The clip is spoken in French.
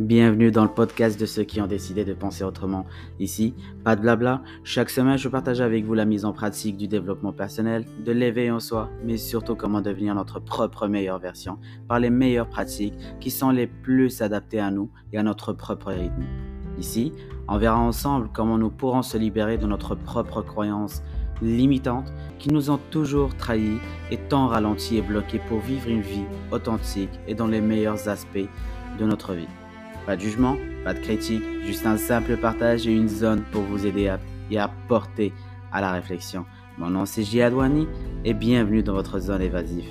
Bienvenue dans le podcast de ceux qui ont décidé de penser autrement. Ici, pas de blabla. Chaque semaine, je partage avec vous la mise en pratique du développement personnel, de l'éveil en soi, mais surtout comment devenir notre propre meilleure version par les meilleures pratiques qui sont les plus adaptées à nous et à notre propre rythme. Ici, on verra ensemble comment nous pourrons se libérer de notre propre croyance limitantes qui nous ont toujours trahis et tant ralentis et bloqués pour vivre une vie authentique et dans les meilleurs aspects de notre vie. Pas de jugement, pas de critique, juste un simple partage et une zone pour vous aider à, et à porter à la réflexion. Mon nom c'est J. Et bienvenue dans votre zone évasive.